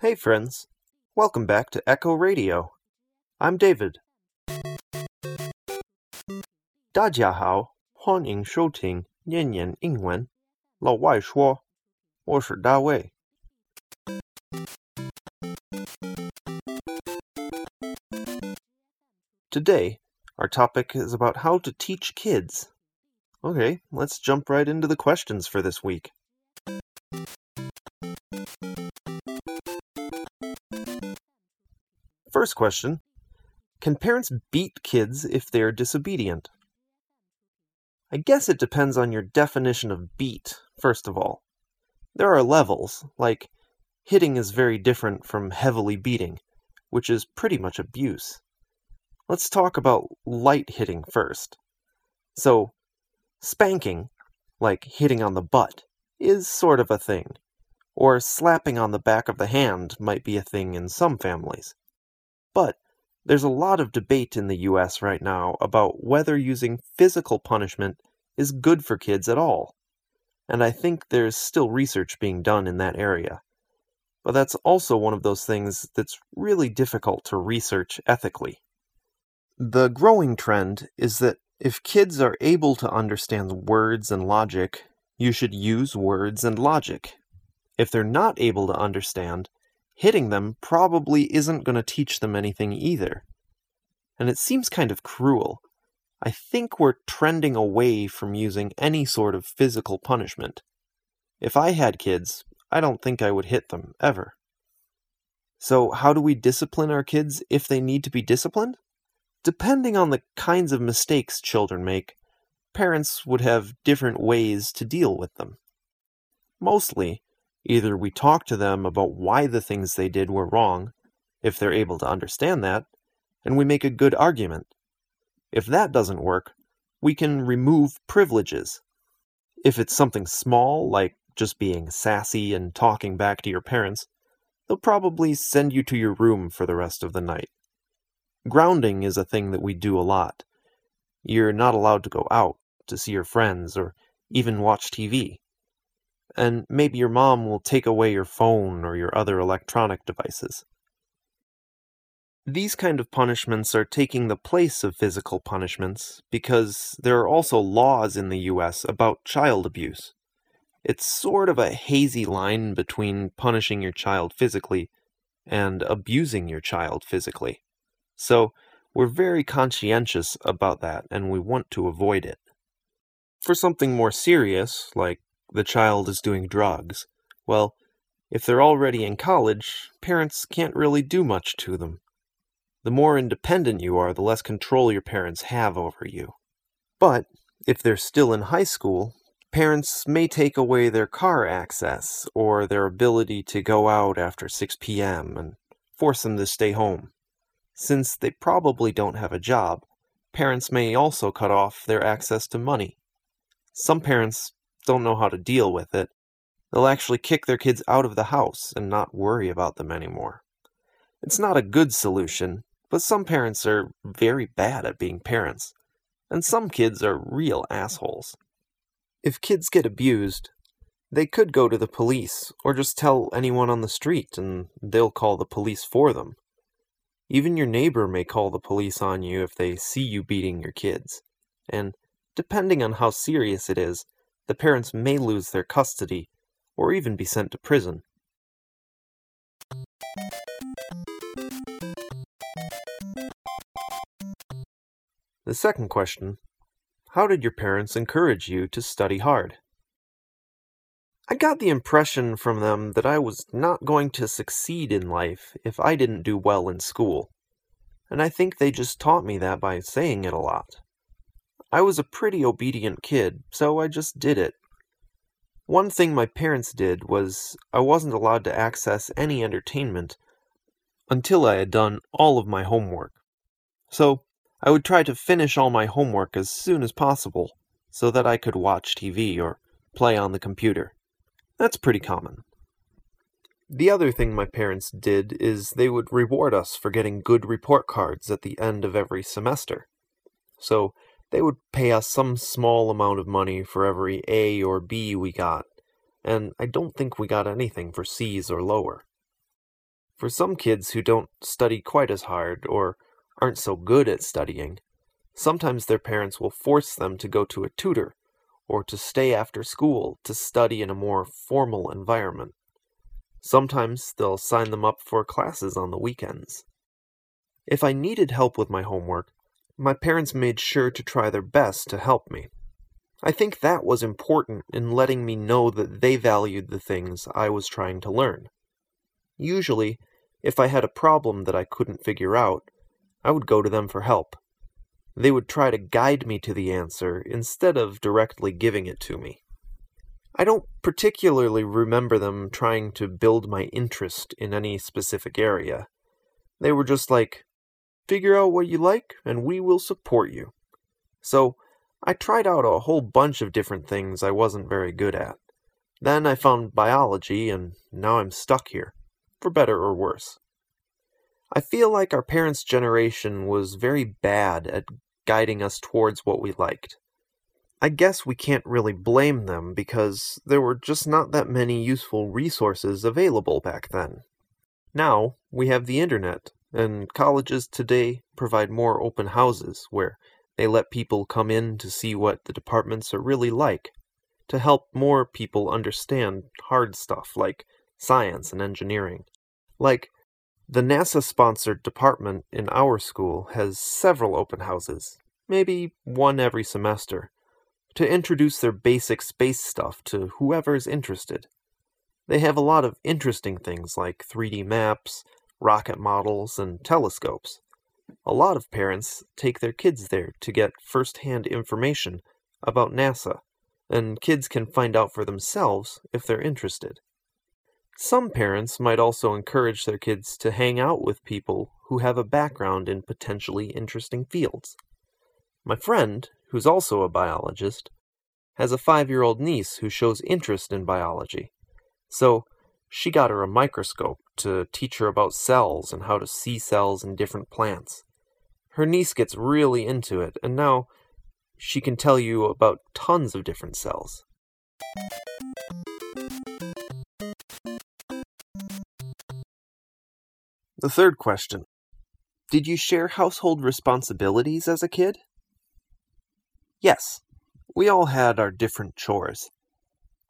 Hey, friends. Welcome back to Echo Radio. I'm David. 大家好，欢迎收听念念英文。老外说，我是大卫。Today, our topic is about how to teach kids. Okay, let's jump right into the questions for this week. First question Can parents beat kids if they're disobedient? I guess it depends on your definition of beat, first of all. There are levels, like hitting is very different from heavily beating, which is pretty much abuse. Let's talk about light hitting first. So, spanking, like hitting on the butt, is sort of a thing. Or slapping on the back of the hand might be a thing in some families. But there's a lot of debate in the US right now about whether using physical punishment is good for kids at all. And I think there's still research being done in that area. But that's also one of those things that's really difficult to research ethically. The growing trend is that if kids are able to understand words and logic, you should use words and logic. If they're not able to understand, hitting them probably isn't going to teach them anything either. And it seems kind of cruel. I think we're trending away from using any sort of physical punishment. If I had kids, I don't think I would hit them, ever. So, how do we discipline our kids if they need to be disciplined? Depending on the kinds of mistakes children make, parents would have different ways to deal with them. Mostly, either we talk to them about why the things they did were wrong, if they're able to understand that, and we make a good argument. If that doesn't work, we can remove privileges. If it's something small, like just being sassy and talking back to your parents, they'll probably send you to your room for the rest of the night. Grounding is a thing that we do a lot. You're not allowed to go out to see your friends or even watch TV. And maybe your mom will take away your phone or your other electronic devices. These kind of punishments are taking the place of physical punishments because there are also laws in the US about child abuse. It's sort of a hazy line between punishing your child physically and abusing your child physically. So, we're very conscientious about that and we want to avoid it. For something more serious, like the child is doing drugs, well, if they're already in college, parents can't really do much to them. The more independent you are, the less control your parents have over you. But if they're still in high school, parents may take away their car access or their ability to go out after 6 p.m. and force them to stay home. Since they probably don't have a job, parents may also cut off their access to money. Some parents don't know how to deal with it. They'll actually kick their kids out of the house and not worry about them anymore. It's not a good solution, but some parents are very bad at being parents, and some kids are real assholes. If kids get abused, they could go to the police or just tell anyone on the street and they'll call the police for them. Even your neighbor may call the police on you if they see you beating your kids. And depending on how serious it is, the parents may lose their custody or even be sent to prison. The second question How did your parents encourage you to study hard? I got the impression from them that I was not going to succeed in life if I didn't do well in school, and I think they just taught me that by saying it a lot. I was a pretty obedient kid, so I just did it. One thing my parents did was I wasn't allowed to access any entertainment until I had done all of my homework. So I would try to finish all my homework as soon as possible so that I could watch TV or play on the computer. That's pretty common. The other thing my parents did is they would reward us for getting good report cards at the end of every semester. So they would pay us some small amount of money for every A or B we got, and I don't think we got anything for C's or lower. For some kids who don't study quite as hard or aren't so good at studying, sometimes their parents will force them to go to a tutor or to stay after school to study in a more formal environment. Sometimes they'll sign them up for classes on the weekends. If I needed help with my homework, my parents made sure to try their best to help me. I think that was important in letting me know that they valued the things I was trying to learn. Usually, if I had a problem that I couldn't figure out, I would go to them for help. They would try to guide me to the answer instead of directly giving it to me. I don't particularly remember them trying to build my interest in any specific area. They were just like, figure out what you like and we will support you. So, I tried out a whole bunch of different things I wasn't very good at. Then I found biology, and now I'm stuck here, for better or worse. I feel like our parents' generation was very bad at guiding us towards what we liked. I guess we can't really blame them because there were just not that many useful resources available back then. Now, we have the internet, and colleges today provide more open houses where they let people come in to see what the departments are really like, to help more people understand hard stuff like science and engineering. Like, the NASA sponsored department in our school has several open houses, maybe one every semester, to introduce their basic space stuff to whoever is interested. They have a lot of interesting things like 3D maps, rocket models, and telescopes. A lot of parents take their kids there to get first hand information about NASA, and kids can find out for themselves if they're interested. Some parents might also encourage their kids to hang out with people who have a background in potentially interesting fields. My friend, who's also a biologist, has a five year old niece who shows interest in biology. So, she got her a microscope to teach her about cells and how to see cells in different plants. Her niece gets really into it, and now she can tell you about tons of different cells. The third question Did you share household responsibilities as a kid? Yes, we all had our different chores.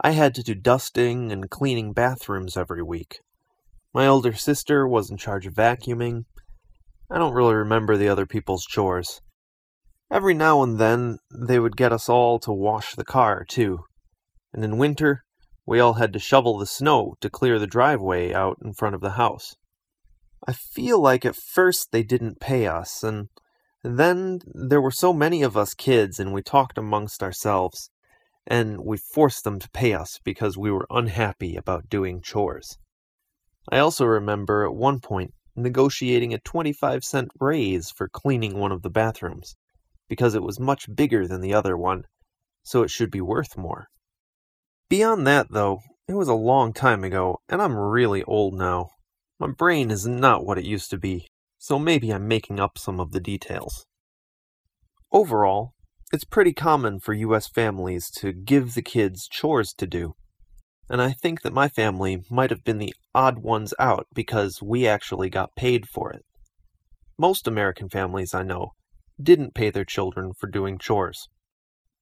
I had to do dusting and cleaning bathrooms every week. My older sister was in charge of vacuuming. I don't really remember the other people's chores. Every now and then, they would get us all to wash the car, too. And in winter, we all had to shovel the snow to clear the driveway out in front of the house. I feel like at first they didn't pay us, and then there were so many of us kids, and we talked amongst ourselves, and we forced them to pay us because we were unhappy about doing chores. I also remember at one point negotiating a 25 cent raise for cleaning one of the bathrooms, because it was much bigger than the other one, so it should be worth more. Beyond that, though, it was a long time ago, and I'm really old now. My brain is not what it used to be, so maybe I'm making up some of the details. Overall, it's pretty common for US families to give the kids chores to do, and I think that my family might have been the odd ones out because we actually got paid for it. Most American families I know didn't pay their children for doing chores.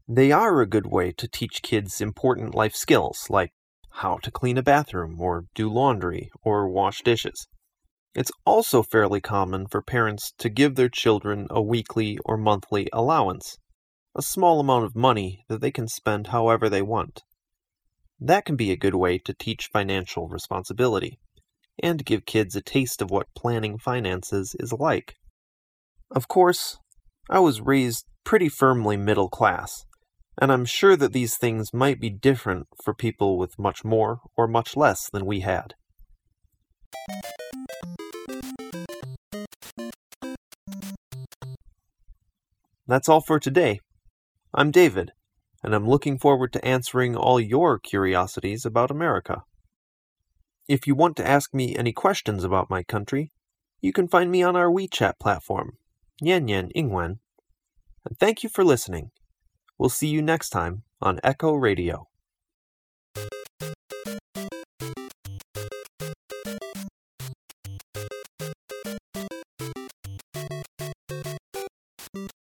They are a good way to teach kids important life skills like how to clean a bathroom, or do laundry, or wash dishes. It's also fairly common for parents to give their children a weekly or monthly allowance, a small amount of money that they can spend however they want. That can be a good way to teach financial responsibility and give kids a taste of what planning finances is like. Of course, I was raised pretty firmly middle class, and I'm sure that these things might be different for people with much more or much less than we had. That's all for today. I'm David, and I'm looking forward to answering all your curiosities about America. If you want to ask me any questions about my country, you can find me on our WeChat platform, Nian Nian Yingwen. And thank you for listening. We'll see you next time on Echo Radio.